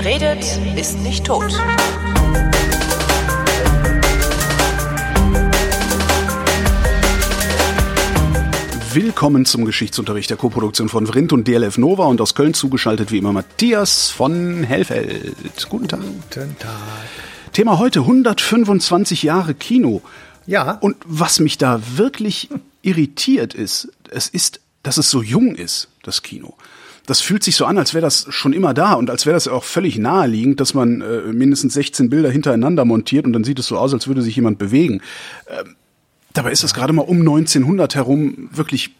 Wer redet, ist nicht tot. Willkommen zum Geschichtsunterricht der Koproduktion von Vrindt und DLF Nova und aus Köln zugeschaltet wie immer Matthias von Hellfeld. Guten Tag. Guten Tag. Thema heute 125 Jahre Kino. Ja. Und was mich da wirklich irritiert ist, es ist, dass es so jung ist, das Kino. Das fühlt sich so an, als wäre das schon immer da und als wäre das auch völlig naheliegend, dass man äh, mindestens 16 Bilder hintereinander montiert und dann sieht es so aus, als würde sich jemand bewegen. Ähm, dabei ist es gerade mal um 1900 herum wirklich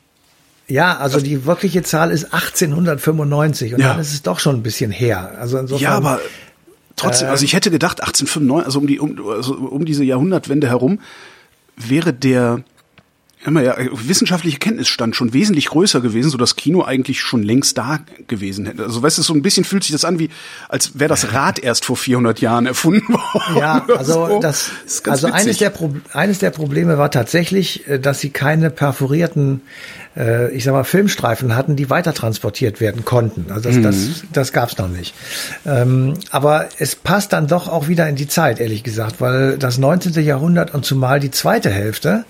Ja, also die wirkliche Zahl ist 1895 und Ja. dann ist es doch schon ein bisschen her. Also insofern. Ja, aber trotzdem, also ich hätte gedacht, 1895, also um die um, also um diese Jahrhundertwende herum wäre der immer ja, wissenschaftliche Kenntnisstand schon wesentlich größer gewesen, so dass Kino eigentlich schon längst da gewesen hätte. Also weißt du, so ein bisschen fühlt sich das an wie, als wäre das Rad erst vor 400 Jahren erfunden worden. Ja, also so. das, ganz also eines der, Pro eines der Probleme war tatsächlich, äh, dass sie keine perforierten, äh, ich sag mal, Filmstreifen hatten, die weiter transportiert werden konnten. Also das, das, das gab's noch nicht. Ähm, aber es passt dann doch auch wieder in die Zeit, ehrlich gesagt, weil das 19. Jahrhundert und zumal die zweite Hälfte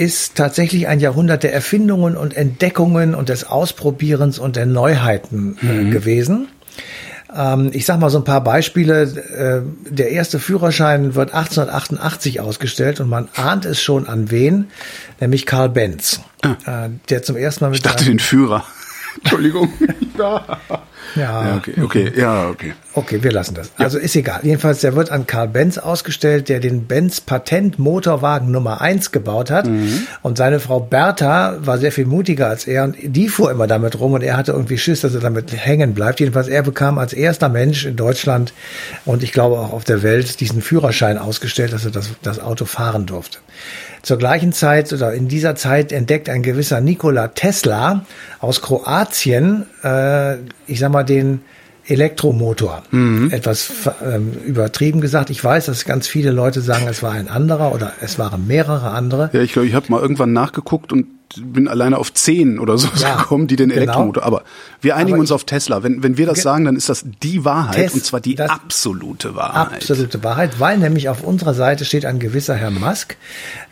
ist tatsächlich ein Jahrhundert der Erfindungen und Entdeckungen und des Ausprobierens und der Neuheiten äh, gewesen. Ähm, ich sag mal so ein paar Beispiele. Äh, der erste Führerschein wird 1888 ausgestellt und man ahnt es schon an wen, nämlich Karl Benz, äh, der zum ersten Mal mit Ich dachte den Führer. Entschuldigung. ja. Ja, ja, okay, okay, ja, okay. Okay, wir lassen das. Also ist egal. Jedenfalls, der wird an Karl Benz ausgestellt, der den Benz Patent Motorwagen Nummer eins gebaut hat. Und seine Frau Bertha war sehr viel mutiger als er und die fuhr immer damit rum und er hatte irgendwie Schiss, dass er damit hängen bleibt. Jedenfalls, er bekam als erster Mensch in Deutschland und ich glaube auch auf der Welt diesen Führerschein ausgestellt, dass er das, das Auto fahren durfte. Zur gleichen Zeit oder in dieser Zeit entdeckt ein gewisser Nikola Tesla aus Kroatien, äh, ich sag mal, den Elektromotor. Etwas ähm, übertrieben gesagt. Ich weiß, dass ganz viele Leute sagen, es war ein anderer oder es waren mehrere andere. Ja, ich glaube, ich habe mal irgendwann nachgeguckt und bin alleine auf zehn oder so Ja, gekommen, die den genau. Elektromotor. Aber wir einigen Aber uns auf Tesla. Wenn, wenn wir das Ge- sagen, dann ist das die Wahrheit Tes- und zwar die absolute Wahrheit. Absolute Wahrheit, weil nämlich auf unserer Seite steht ein gewisser Herr Musk,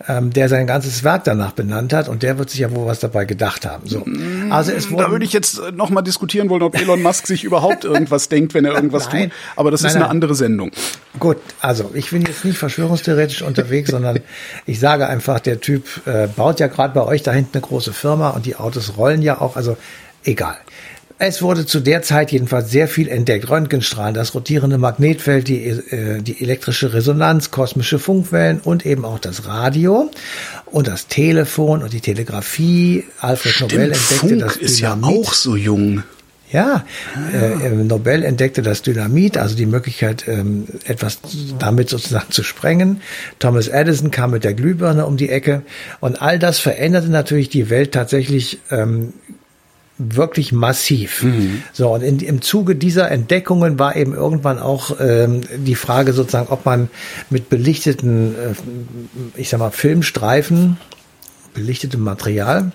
ähm, der sein ganzes Werk danach benannt hat und der wird sich ja wohl was dabei gedacht haben. So. Also es Da würde ich jetzt nochmal diskutieren wollen, ob Elon Musk sich überhaupt irgendwas denkt, wenn er irgendwas Nein. tut. Aber das Nein, ist eine nein. andere Sendung. Gut, also ich bin jetzt nicht verschwörungstheoretisch unterwegs, sondern ich sage einfach, der Typ äh, baut ja gerade bei euch da hinten eine große Firma und die Autos rollen ja auch, also egal. Es wurde zu der Zeit jedenfalls sehr viel entdeckt. Röntgenstrahlen, das rotierende Magnetfeld, die, äh, die elektrische Resonanz, kosmische Funkwellen und eben auch das Radio und das Telefon und die Telegrafie. Alfred Nobel Stimmt, entdeckte Funk das ist ja Dynamit. auch so jung. Ja, äh, Nobel entdeckte das Dynamit, also die Möglichkeit, ähm, etwas damit sozusagen zu sprengen. Thomas Edison kam mit der Glühbirne um die Ecke und all das veränderte natürlich die Welt tatsächlich ähm, wirklich massiv. So, und in, im Zuge dieser Entdeckungen war eben irgendwann auch ähm, die Frage sozusagen, ob man mit belichteten, äh, ich sag mal, Filmstreifen, belichtetem Material,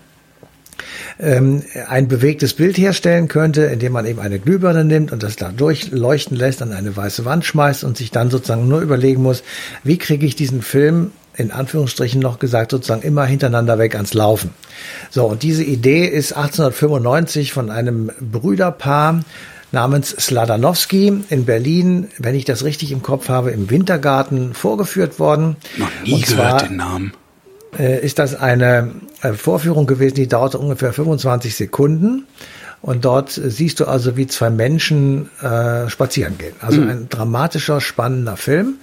ein bewegtes Bild herstellen könnte, indem man eben eine Glühbirne nimmt und das da durchleuchten lässt, an eine weiße Wand schmeißt und sich dann sozusagen nur überlegen muss, wie kriege ich diesen Film in Anführungsstrichen noch gesagt, sozusagen immer hintereinander weg ans Laufen. So, und diese Idee ist 1895 von einem Brüderpaar namens Sladanowski in Berlin, wenn ich das richtig im Kopf habe, im Wintergarten vorgeführt worden. Noch nie Und gehört zwar- den Namen. äh, ist das eine Vorführung gewesen, die dauerte ungefähr 25 Sekunden. Und dort äh, siehst du also, wie zwei Menschen äh, spazieren gehen. Also ein dramatischer, spannender Film.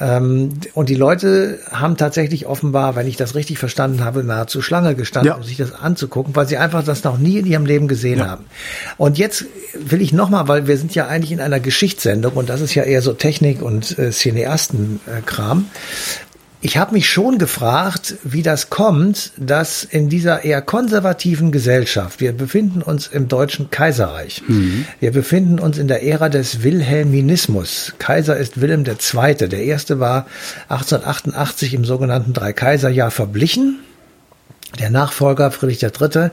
Ähm, und die Leute haben tatsächlich offenbar, wenn ich das richtig verstanden habe, nahezu Schlange gestanden, Ja. um sich das anzugucken, weil sie einfach das noch nie in ihrem Leben gesehen Ja. haben. Und jetzt will ich nochmal, weil wir sind ja eigentlich in einer Geschichtssendung und das ist ja eher so Technik und äh, Cineasten-Kram. Ich habe mich schon gefragt, wie das kommt, dass in dieser eher konservativen Gesellschaft, wir befinden uns im Deutschen Kaiserreich, wir befinden uns in der Ära des Wilhelminismus. Kaiser ist Wilhelm II. Der erste war 1888 im sogenannten Dreikaiserjahr verblichen. Der Nachfolger Friedrich III.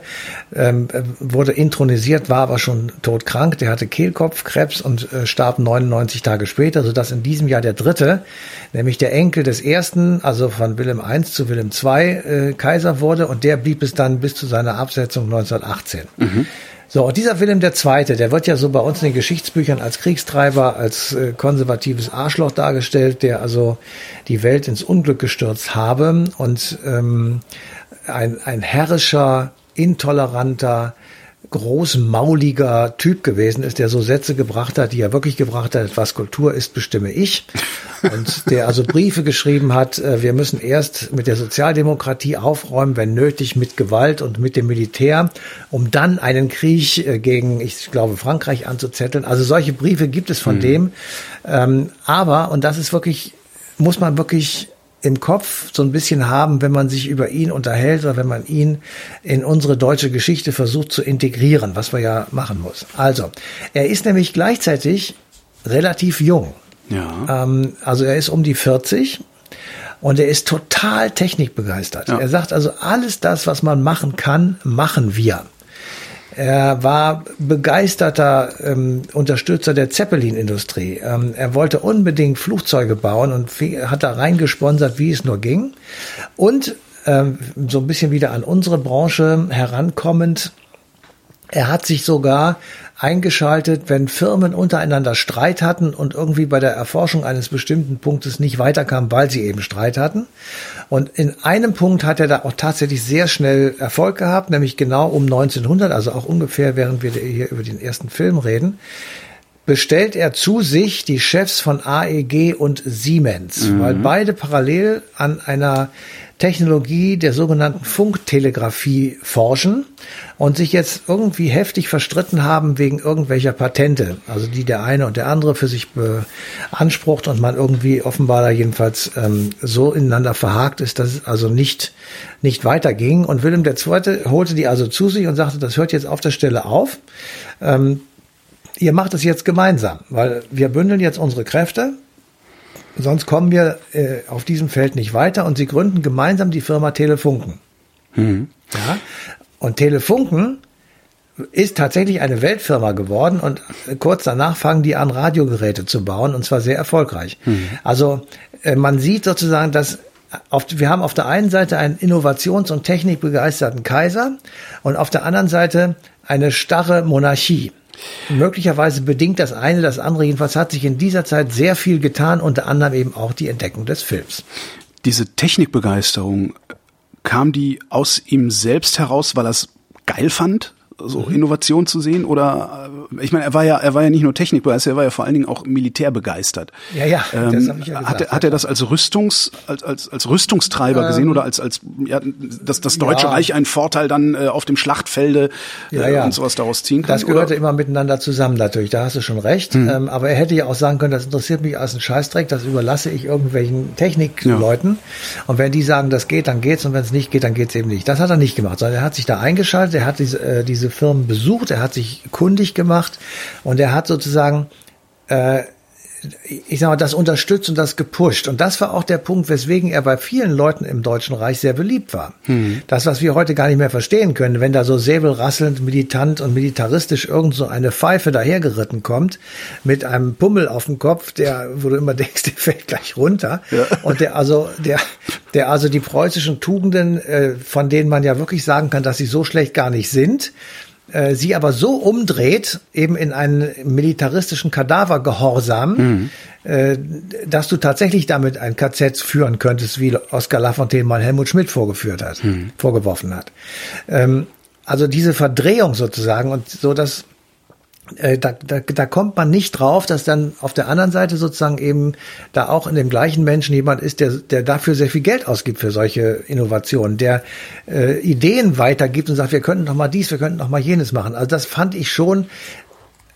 Ähm, wurde intronisiert, war aber schon todkrank. Der hatte Kehlkopfkrebs und äh, starb 99 Tage später, sodass in diesem Jahr der Dritte, nämlich der Enkel des Ersten, also von Wilhelm I zu Wilhelm II, äh, Kaiser wurde. Und der blieb es dann bis zu seiner Absetzung 1918. Mhm. So, und dieser Wilhelm II., der wird ja so bei uns in den Geschichtsbüchern als Kriegstreiber, als äh, konservatives Arschloch dargestellt, der also die Welt ins Unglück gestürzt habe und ähm, ein, ein herrischer, intoleranter, großmauliger Typ gewesen ist, der so Sätze gebracht hat, die er wirklich gebracht hat, was Kultur ist, bestimme ich. Und der also Briefe geschrieben hat, äh, wir müssen erst mit der Sozialdemokratie aufräumen, wenn nötig, mit Gewalt und mit dem Militär, um dann einen Krieg äh, gegen, ich glaube, Frankreich anzuzetteln. Also solche Briefe gibt es von mhm. dem. Ähm, aber, und das ist wirklich, muss man wirklich im Kopf so ein bisschen haben, wenn man sich über ihn unterhält oder wenn man ihn in unsere deutsche Geschichte versucht zu integrieren, was wir ja machen muss. Also, er ist nämlich gleichzeitig relativ jung. Ja. Ähm, also er ist um die 40 und er ist total technikbegeistert. Ja. Er sagt also, alles das, was man machen kann, machen wir. Er war begeisterter ähm, Unterstützer der Zeppelin-Industrie. Ähm, er wollte unbedingt Flugzeuge bauen und hat da reingesponsert, wie es nur ging. Und ähm, so ein bisschen wieder an unsere Branche herankommend, er hat sich sogar eingeschaltet, wenn Firmen untereinander Streit hatten und irgendwie bei der Erforschung eines bestimmten Punktes nicht weiterkamen, weil sie eben Streit hatten. Und in einem Punkt hat er da auch tatsächlich sehr schnell Erfolg gehabt, nämlich genau um 1900, also auch ungefähr, während wir hier über den ersten Film reden bestellt er zu sich die Chefs von AEG und Siemens, mhm. weil beide parallel an einer Technologie der sogenannten Funktelegrafie forschen und sich jetzt irgendwie heftig verstritten haben wegen irgendwelcher Patente, also die der eine und der andere für sich beansprucht und man irgendwie offenbar da jedenfalls ähm, so ineinander verhakt ist, dass es also nicht, nicht weiterging. Und Wilhelm II. holte die also zu sich und sagte, das hört jetzt auf der Stelle auf. Ähm, ihr macht es jetzt gemeinsam, weil wir bündeln jetzt unsere Kräfte Sonst kommen wir äh, auf diesem Feld nicht weiter und sie gründen gemeinsam die Firma Telefunken. Mhm. Ja? Und Telefunken ist tatsächlich eine Weltfirma geworden und kurz danach fangen die an, Radiogeräte zu bauen und zwar sehr erfolgreich. Mhm. Also äh, man sieht sozusagen, dass auf, wir haben auf der einen Seite einen innovations- und technikbegeisterten Kaiser und auf der anderen Seite eine starre Monarchie. Möglicherweise bedingt das eine das andere. Jedenfalls hat sich in dieser Zeit sehr viel getan, unter anderem eben auch die Entdeckung des Films. Diese Technikbegeisterung, kam die aus ihm selbst heraus, weil er es geil fand? So mhm. Innovation zu sehen oder äh, ich meine, er war ja, er war ja nicht nur technikbegeistert, er war ja vor allen Dingen auch militärbegeistert. Ja, ja, ähm, das habe ich ja gesagt. Hat, er, hat er das als Rüstungs, als, als, als Rüstungstreiber ähm, gesehen oder als, als ja, dass das Deutsche ja. Reich einen Vorteil dann äh, auf dem Schlachtfelde äh, ja, ja. und sowas daraus ziehen kann? Das gehörte oder? immer miteinander zusammen natürlich, da hast du schon recht. Mhm. Ähm, aber er hätte ja auch sagen können, das interessiert mich als ein Scheißdreck, das überlasse ich irgendwelchen Technikleuten. Und wenn die sagen, das geht, dann geht's und wenn es nicht geht, dann geht's eben nicht. Das hat er nicht gemacht, sondern er hat sich da eingeschaltet, er hat diese, äh, diese Firmen besucht, er hat sich kundig gemacht und er hat sozusagen äh, ich sag mal, das unterstützt und das gepusht. Und das war auch der Punkt, weswegen er bei vielen Leuten im Deutschen Reich sehr beliebt war. Mhm. Das, was wir heute gar nicht mehr verstehen können, wenn da so säbelrasselnd, militant und militaristisch irgend so eine Pfeife dahergeritten kommt, mit einem Pummel auf dem Kopf, der, wo du immer denkst, der fällt gleich runter. Ja. Und der also, der, der also die preußischen Tugenden, äh, von denen man ja wirklich sagen kann, dass sie so schlecht gar nicht sind, äh, sie aber so umdreht, eben in einen militaristischen Kadavergehorsam, mhm. äh, dass du tatsächlich damit ein KZ führen könntest, wie Oskar Lafontaine mal Helmut Schmidt vorgeführt hat, mhm. vorgeworfen hat. Ähm, also diese Verdrehung sozusagen und so, dass da, da, da kommt man nicht drauf, dass dann auf der anderen Seite sozusagen eben da auch in dem gleichen Menschen jemand ist, der, der dafür sehr viel Geld ausgibt für solche Innovationen, der äh, Ideen weitergibt und sagt, wir könnten noch mal dies, wir könnten noch mal jenes machen. Also das fand ich schon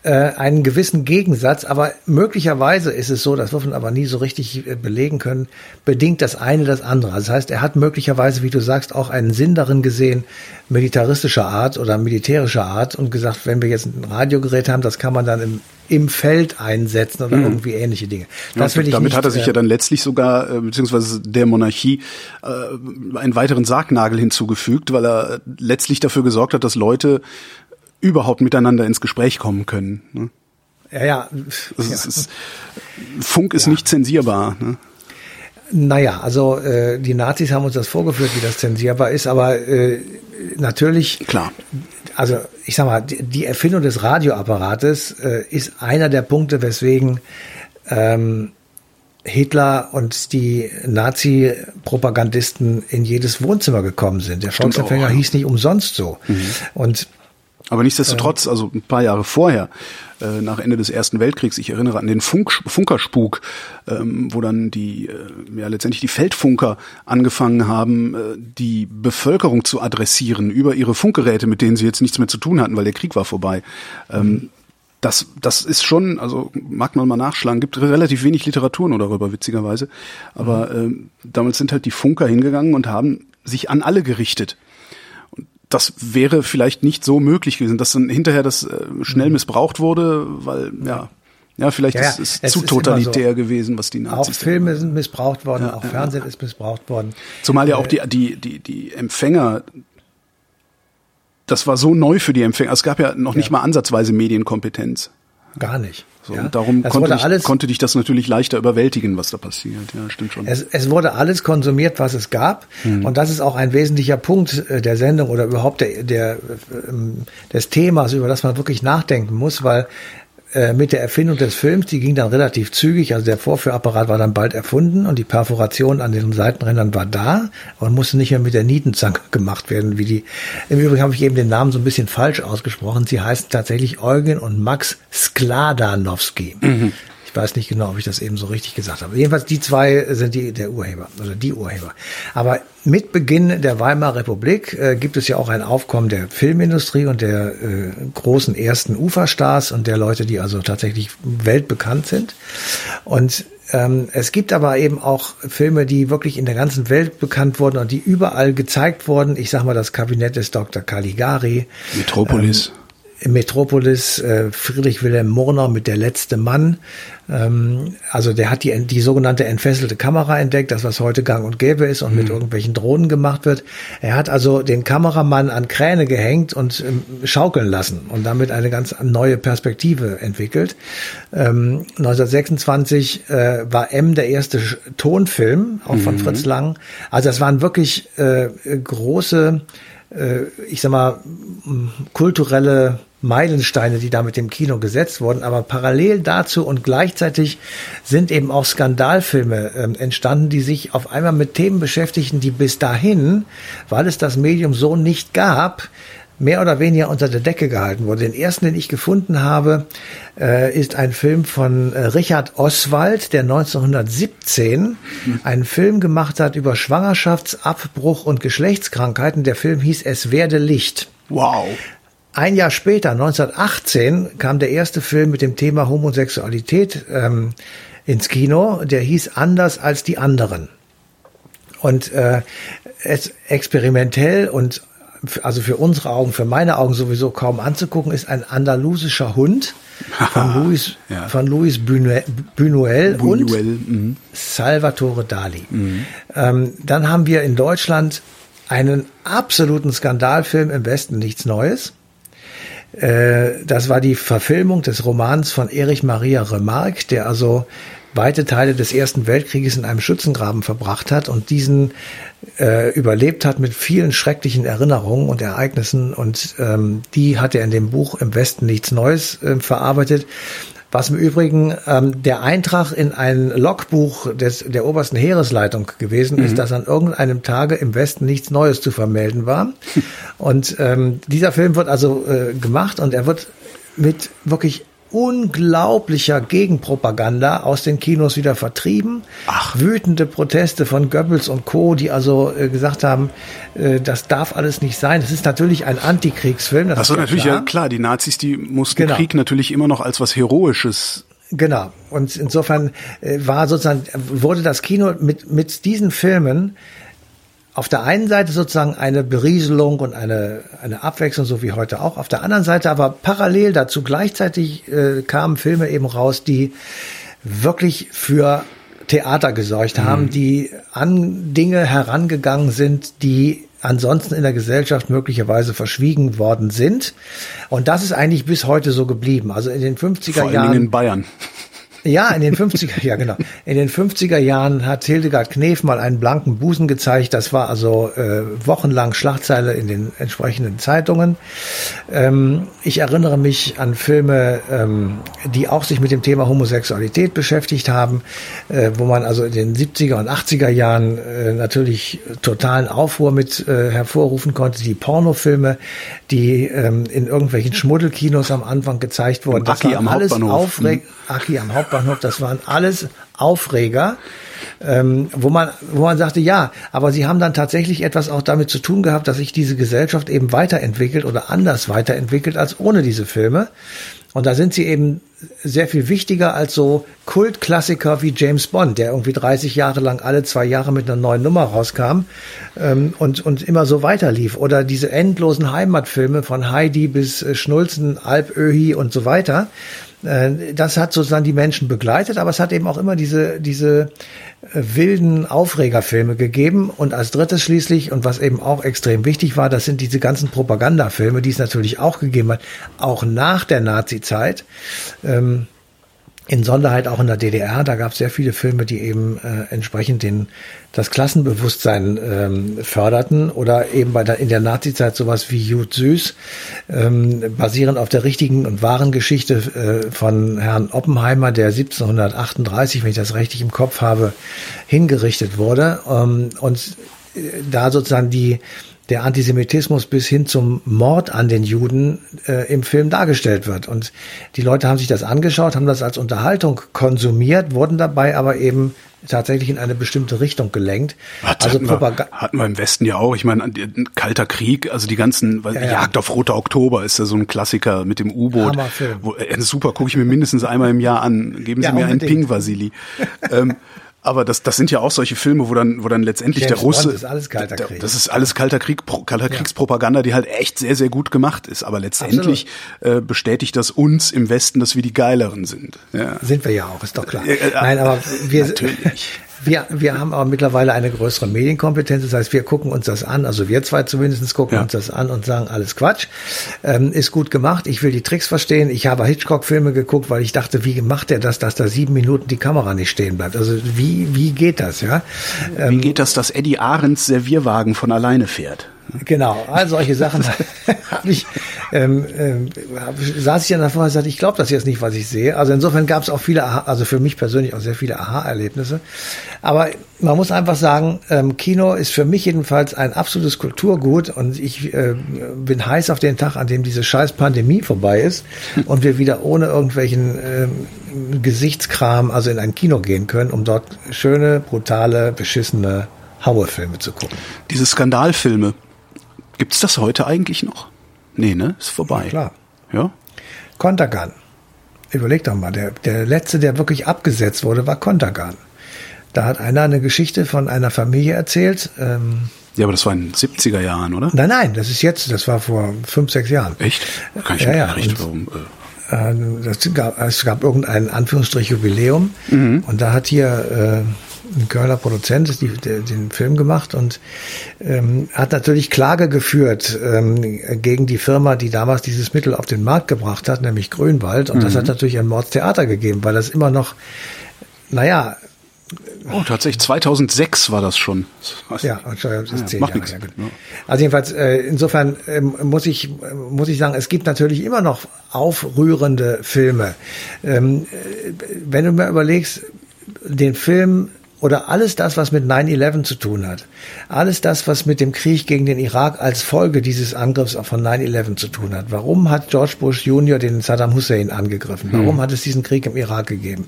äh, einen gewissen Gegensatz, aber möglicherweise ist es so, das wird man aber nie so richtig äh, belegen können, bedingt das eine das andere. Das heißt, er hat möglicherweise, wie du sagst, auch einen Sinn darin gesehen, militaristischer Art oder militärischer Art und gesagt, wenn wir jetzt ein Radiogerät haben, das kann man dann im, im Feld einsetzen oder mhm. irgendwie ähnliche Dinge. Das will ich damit nicht, hat er sich äh, ja dann letztlich sogar, äh, beziehungsweise der Monarchie, äh, einen weiteren Sargnagel hinzugefügt, weil er letztlich dafür gesorgt hat, dass Leute überhaupt miteinander ins Gespräch kommen können. Ne? Ja, ja. Das ist, ist, Funk ist ja. nicht zensierbar. Ne? Naja, also äh, die Nazis haben uns das vorgeführt, wie das zensierbar ist, aber äh, natürlich. Klar. Also ich sag mal, die, die Erfindung des Radioapparates äh, ist einer der Punkte, weswegen ähm, Hitler und die Nazi-Propagandisten in jedes Wohnzimmer gekommen sind. Der Volksempfänger hieß nicht umsonst so. Mhm. Und aber nichtsdestotrotz, also ein paar Jahre vorher, äh, nach Ende des Ersten Weltkriegs, ich erinnere an den Funk, Funkerspuk, ähm, wo dann die, äh, ja letztendlich die Feldfunker angefangen haben, äh, die Bevölkerung zu adressieren über ihre Funkgeräte, mit denen sie jetzt nichts mehr zu tun hatten, weil der Krieg war vorbei. Ähm, das, das ist schon, also mag man mal nachschlagen, gibt relativ wenig Literatur nur darüber, witzigerweise. Aber mhm. ähm, damals sind halt die Funker hingegangen und haben sich an alle gerichtet das wäre vielleicht nicht so möglich gewesen, dass dann hinterher das äh, schnell mhm. missbraucht wurde, weil ja, ja, vielleicht ja, ja. ist es, es zu ist totalitär so. gewesen, was die Nazis. Auch Filme sind missbraucht worden, ja, auch Fernsehen ist missbraucht worden. Zumal ja auch die die die die Empfänger das war so neu für die Empfänger. Es gab ja noch nicht mal ansatzweise Medienkompetenz. Gar nicht. So, ja. Und darum konnte, ich, alles, konnte dich das natürlich leichter überwältigen, was da passiert. Ja, stimmt schon. Es, es wurde alles konsumiert, was es gab. Mhm. Und das ist auch ein wesentlicher Punkt äh, der Sendung oder überhaupt der, der, ähm, des Themas, über das man wirklich nachdenken muss, weil äh, mit der Erfindung des Films, die ging dann relativ zügig, also der Vorführapparat war dann bald erfunden und die Perforation an den Seitenrändern war da und musste nicht mehr mit der Nietenzange gemacht werden, wie die, im Übrigen habe ich eben den Namen so ein bisschen falsch ausgesprochen, sie heißen tatsächlich Eugen und Max Skladanowski. Mhm weiß nicht genau, ob ich das eben so richtig gesagt habe. Jedenfalls die zwei sind die der Urheber, also die Urheber. Aber mit Beginn der Weimarer Republik äh, gibt es ja auch ein Aufkommen der Filmindustrie und der äh, großen ersten Uferstars und der Leute, die also tatsächlich weltbekannt sind. Und ähm, es gibt aber eben auch Filme, die wirklich in der ganzen Welt bekannt wurden und die überall gezeigt wurden. Ich sag mal das Kabinett des Dr. Caligari. Metropolis. Ähm, Metropolis, äh, Friedrich Wilhelm Murner mit Der letzte Mann. Ähm, also der hat die, die sogenannte entfesselte Kamera entdeckt, das was heute gang und gäbe ist und mhm. mit irgendwelchen Drohnen gemacht wird. Er hat also den Kameramann an Kräne gehängt und ähm, schaukeln lassen und damit eine ganz neue Perspektive entwickelt. Ähm, 1926 äh, war M der erste Tonfilm, auch von mhm. Fritz Lang. Also das waren wirklich äh, große ich sag mal, kulturelle Meilensteine, die da mit dem Kino gesetzt wurden. Aber parallel dazu und gleichzeitig sind eben auch Skandalfilme äh, entstanden, die sich auf einmal mit Themen beschäftigen, die bis dahin, weil es das Medium so nicht gab, mehr oder weniger unter der Decke gehalten wurde. Den ersten, den ich gefunden habe, äh, ist ein Film von äh, Richard Oswald, der 1917 mhm. einen Film gemacht hat über Schwangerschaftsabbruch und Geschlechtskrankheiten. Der Film hieß Es werde Licht. Wow. Ein Jahr später, 1918, kam der erste Film mit dem Thema Homosexualität ähm, ins Kino. Der hieß Anders als die anderen. Und äh, es experimentell und also für unsere Augen, für meine Augen sowieso kaum anzugucken, ist ein andalusischer Hund von Luis, ja. von Luis Buñuel, Buñuel, und mhm. Salvatore Dali. Mhm. Ähm, dann haben wir in Deutschland einen absoluten Skandalfilm im Westen nichts Neues. Äh, das war die Verfilmung des Romans von Erich Maria Remarque, der also weite Teile des Ersten Weltkrieges in einem Schützengraben verbracht hat und diesen äh, überlebt hat mit vielen schrecklichen Erinnerungen und Ereignissen. Und ähm, die hat er in dem Buch Im Westen nichts Neues äh, verarbeitet. Was im Übrigen ähm, der Eintrag in ein Logbuch des, der obersten Heeresleitung gewesen ist, mhm. dass an irgendeinem Tage im Westen nichts Neues zu vermelden war. Und ähm, dieser Film wird also äh, gemacht und er wird mit wirklich unglaublicher Gegenpropaganda aus den Kinos wieder vertrieben. Ach. Wütende Proteste von Goebbels und Co., die also äh, gesagt haben, äh, das darf alles nicht sein. Das ist natürlich ein Antikriegsfilm. Das ist ja natürlich, klar. ja klar, die Nazis, die mussten Genau. Krieg natürlich immer noch als was Heroisches. Genau. Und insofern äh, war sozusagen, wurde das Kino mit, mit diesen Filmen auf der einen Seite sozusagen eine Berieselung und eine, eine Abwechslung, so wie heute auch. Auf der anderen Seite aber parallel dazu gleichzeitig äh, kamen Filme eben raus, die wirklich für Theater gesorgt haben, die an Dinge herangegangen sind, die ansonsten in der Gesellschaft möglicherweise verschwiegen worden sind. Und das ist eigentlich bis heute so geblieben. Also in den 50er Vor allen Jahren. Dingen in Bayern. Ja, in den 50er, ja genau. In den 50er Jahren hat Hildegard Knef mal einen blanken Busen gezeigt. Das war also äh, wochenlang Schlagzeile in den entsprechenden Zeitungen. Ähm, ich erinnere mich an Filme, ähm, die auch sich mit dem Thema Homosexualität beschäftigt haben, äh, wo man also in den 70er und 80er Jahren äh, natürlich totalen Aufruhr mit äh, hervorrufen konnte. Die Pornofilme, die ähm, in irgendwelchen Schmuddelkinos am Anfang gezeigt wurden. Im Das Aki waren am alles Hauptbahnhof. Aufreg Aki am Hauptbahnhof, das waren alles Aufreger, ähm, wo man, wo man sagte, ja, aber sie haben dann tatsächlich etwas auch damit zu tun gehabt, dass sich diese Gesellschaft eben weiterentwickelt oder anders weiterentwickelt als ohne diese Filme. Und da sind sie eben sehr viel wichtiger als so Kultklassiker wie James Bond, der irgendwie 30 Jahre lang alle zwei Jahre mit einer neuen Nummer rauskam ähm, und, und immer so weiterlief. Oder diese endlosen Heimatfilme von Heidi bis äh, Schnulzen, Alpöhi und so weiter. Äh, Das hat sozusagen die Menschen begleitet, aber es hat eben auch immer diese, diese äh, wilden Aufregerfilme gegeben. Und als drittes schließlich, und was eben auch extrem wichtig war, das sind diese ganzen Propagandafilme, die es natürlich auch gegeben hat, auch nach der Nazi-Zeit. Ähm, in Sonderheit auch in der DDR, da gab es sehr viele Filme, die eben äh, entsprechend den, das Klassenbewusstsein ähm, förderten oder eben bei der, in der Nazizeit sowas wie Jud Süß, ähm, basierend auf der richtigen und wahren Geschichte äh, von Herrn Oppenheimer, der 1738, wenn ich das richtig im Kopf habe, hingerichtet wurde ähm, und äh, da sozusagen die der Antisemitismus bis hin zum Mord an den Juden äh, im Film dargestellt wird. Und die Leute haben sich das angeschaut, haben das als Unterhaltung konsumiert, wurden dabei aber eben tatsächlich in eine bestimmte Richtung gelenkt. Hat, also hatten, wir, Propaganda. hatten wir im Westen ja auch. Ich meine, ein Kalter Krieg, also die ganzen, Ja, ja. Jagd auf Roter Oktober ist ja so ein Klassiker mit dem U-Boot. Äh, Super, gucke ich mir mindestens einmal im Jahr an. Geben Sie Ja, mir einen unbedingt. Ping, Vasili. ähm, aber das, das sind ja auch solche Filme, wo dann, wo dann letztendlich James der Russe, Bond ist alles Kalter Krieg. das ist alles Kalter Krieg, Kalter Kriegspropaganda, die halt echt sehr, sehr gut gemacht ist. Aber letztendlich äh, bestätigt das uns im Westen, dass wir die geileren sind. Ja. Sind wir ja auch, ist doch klar. Ja, äh, Nein, aber wir, natürlich. Wir, wir haben aber mittlerweile eine größere Medienkompetenz. Das heißt, wir gucken uns das an. Also wir zwei zumindest gucken Ja. uns das an und sagen, alles Quatsch. Ähm, ist gut gemacht. Ich will die Tricks verstehen. Ich habe Hitchcock-Filme geguckt, weil ich dachte, wie macht er das, dass da sieben Minuten die Kamera nicht stehen bleibt? Also wie, wie geht das, ja? Ähm, Wie geht das, dass Eddie Ahrens Servierwagen von alleine fährt? Genau, all solche Sachen habe ich, ähm, ähm, saß ich dann davor und sagte, ich glaube das jetzt nicht, was ich sehe. Also insofern gab es auch viele, Aha, also für mich persönlich auch sehr viele Aha-Erlebnisse. Aber man muss einfach sagen, ähm, Kino ist für mich jedenfalls ein absolutes Kulturgut und ich äh, bin heiß auf den Tag, an dem diese scheiß Pandemie vorbei ist und wir wieder ohne irgendwelchen ähm, Gesichtskram also in ein Kino gehen können, um dort schöne, brutale, beschissene Hauefilme zu gucken. Diese Skandalfilme, gibt's das heute eigentlich noch? Nee, ne? Ist vorbei. Ja, klar. Ja? Kontergan. Überleg doch mal, der, der letzte, der wirklich abgesetzt wurde, war Kontergan. Da hat einer eine Geschichte von einer Familie erzählt. Ähm, Ja, aber das war in den 70er Jahren, oder? nein, nein, das ist jetzt, das war vor fünf, sechs Jahren. Echt? Kann ich Ja, mir ja, nicht, warum. Äh, Äh, gab, es gab irgendein Anführungsstrich Jubiläum und da hat hier äh, ein Kölner Produzent die, der, den Film gemacht und ähm, hat natürlich Klage geführt ähm, gegen die Firma, die damals dieses Mittel auf den Markt gebracht hat, nämlich Grünwald. Und das hat natürlich ein Mordstheater gegeben, weil das immer noch, naja, oh, tatsächlich, 2006 war das schon. ja, das ist Ja, zehn macht Jahre gut. Ja. Also jedenfalls, äh, insofern ähm, muss ich muss ich sagen, es gibt natürlich immer noch aufrührende Filme. Ähm, äh, wenn du mir überlegst, den Film oder alles das, was mit 9-11 zu tun hat, alles das, was mit dem Krieg gegen den Irak als Folge dieses Angriffs von 9-11 zu tun hat. Warum hat George Bush Junior den Saddam Hussein angegriffen? Warum hm. hat es diesen Krieg im Irak gegeben?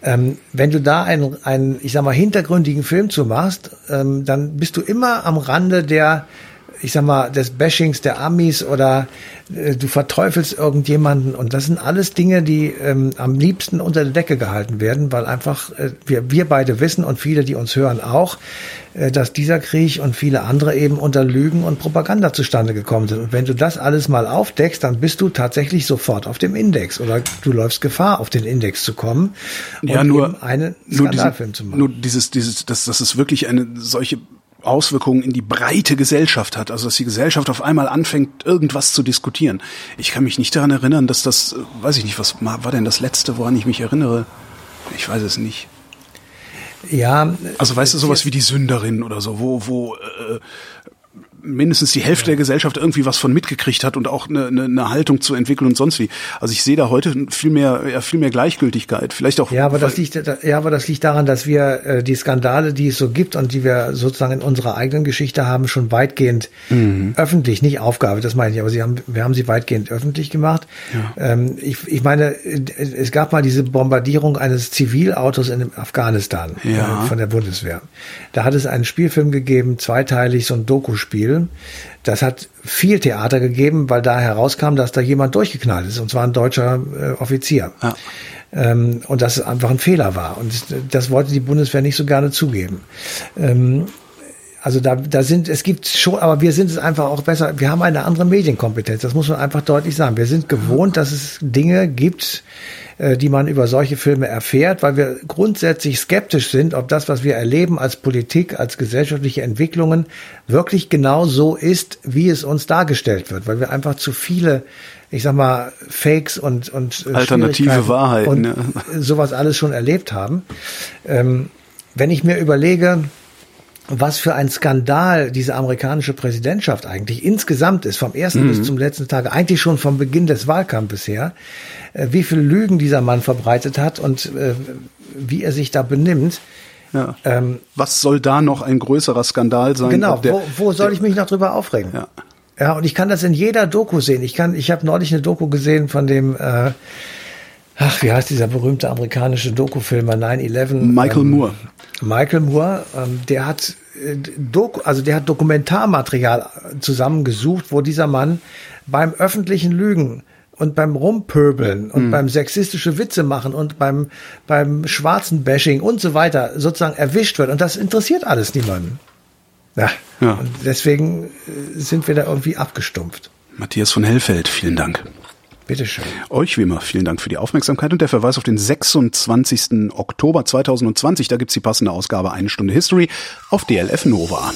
Ähm, wenn du da einen, einen, ich sag mal, hintergründigen Film zu machst, ähm, dann bist du immer am Rande der ich sag mal, des Bashings der Amis oder äh, du verteufelst irgendjemanden und das sind alles Dinge, die ähm, am liebsten unter der Decke gehalten werden, weil einfach äh, wir, wir beide wissen und viele, die uns hören auch, äh, dass dieser Krieg und viele andere eben unter Lügen und Propaganda zustande gekommen sind. Und wenn du das alles mal aufdeckst, dann bist du tatsächlich sofort auf dem Index oder du läufst Gefahr, auf den Index zu kommen und ja, nur, einen Skandalfilm zu machen. Nur dieses, dieses, das, das ist wirklich eine solche Auswirkungen in die breite Gesellschaft hat, also dass die Gesellschaft auf einmal anfängt, irgendwas zu diskutieren. Ich kann mich nicht daran erinnern, dass das, äh, weiß ich nicht, was war denn das letzte, woran ich mich erinnere? Ich weiß es nicht. Ja. Also weißt du, sowas wie die Sünderin oder so, wo, wo äh, mindestens die Hälfte ja. der Gesellschaft irgendwie was von mitgekriegt hat und auch eine, eine, eine Haltung zu entwickeln und sonst wie. Also ich sehe da heute viel mehr, ja, viel mehr Gleichgültigkeit. Vielleicht auch. Ja, aber das liegt, ja, aber das liegt daran, dass wir äh, die Skandale, die es so gibt und die wir sozusagen in unserer eigenen Geschichte haben, schon weitgehend mhm. öffentlich, nicht Aufgabe, das meine ich, aber sie haben, wir haben sie weitgehend öffentlich gemacht. Ja. Ähm, ich, ich meine, es gab mal diese Bombardierung eines Zivilautos in Afghanistan ja. äh, von der Bundeswehr. Da hat es einen Spielfilm gegeben, zweiteilig, so ein Dokuspiel Spiel. Das hat viel Theater gegeben, weil da herauskam, dass da jemand durchgeknallt ist, und zwar ein deutscher äh, Offizier. Ja. Ähm, und das einfach ein Fehler war. Und das wollte die Bundeswehr nicht so gerne zugeben. Ähm, also da, da sind, es gibt schon, aber wir sind es einfach auch besser. Wir haben eine andere Medienkompetenz. Das muss man einfach deutlich sagen. Wir sind gewohnt, dass es Dinge gibt, äh, die man über solche Filme erfährt, weil wir grundsätzlich skeptisch sind, ob das, was wir erleben als Politik, als gesellschaftliche Entwicklungen, wirklich genau so ist, wie es uns dargestellt wird, weil wir einfach zu viele ich sag mal, Fakes und, und äh, alternative Wahrheiten und ja. sowas alles schon erlebt haben. Ähm, wenn ich mir überlege, was für ein Skandal diese amerikanische Präsidentschaft eigentlich insgesamt ist, vom ersten mhm. bis zum letzten Tag, eigentlich schon vom Beginn des Wahlkampfes her, äh, wie viele Lügen dieser Mann verbreitet hat und äh, wie er sich da benimmt. Ja. Ähm, was soll da noch ein größerer Skandal sein? Genau, der, wo, wo soll der, ich mich noch drüber aufregen? Ja. ja, und ich kann das in jeder Doku sehen. Ich kann, ich habe neulich eine Doku gesehen von dem äh, ach, wie heißt dieser berühmte amerikanische Dokufilmer 9-11? Michael ähm, Moore. Michael Moore, ähm, der hat äh, Doku, also der hat Dokumentarmaterial zusammengesucht, wo dieser Mann beim öffentlichen Lügen und beim Rumpöbeln und mhm. beim sexistische Witze machen und beim, beim schwarzen Bashing und so weiter sozusagen erwischt wird. Und das interessiert alles niemanden. Ja. ja. Und deswegen äh, sind wir da irgendwie abgestumpft. Matthias von Hellfeld, vielen Dank. Bitteschön. Euch wie immer vielen Dank für die Aufmerksamkeit und der Verweis auf den 26. Oktober 2020. Da gibt's die passende Ausgabe Eine Stunde History auf DLF Nova.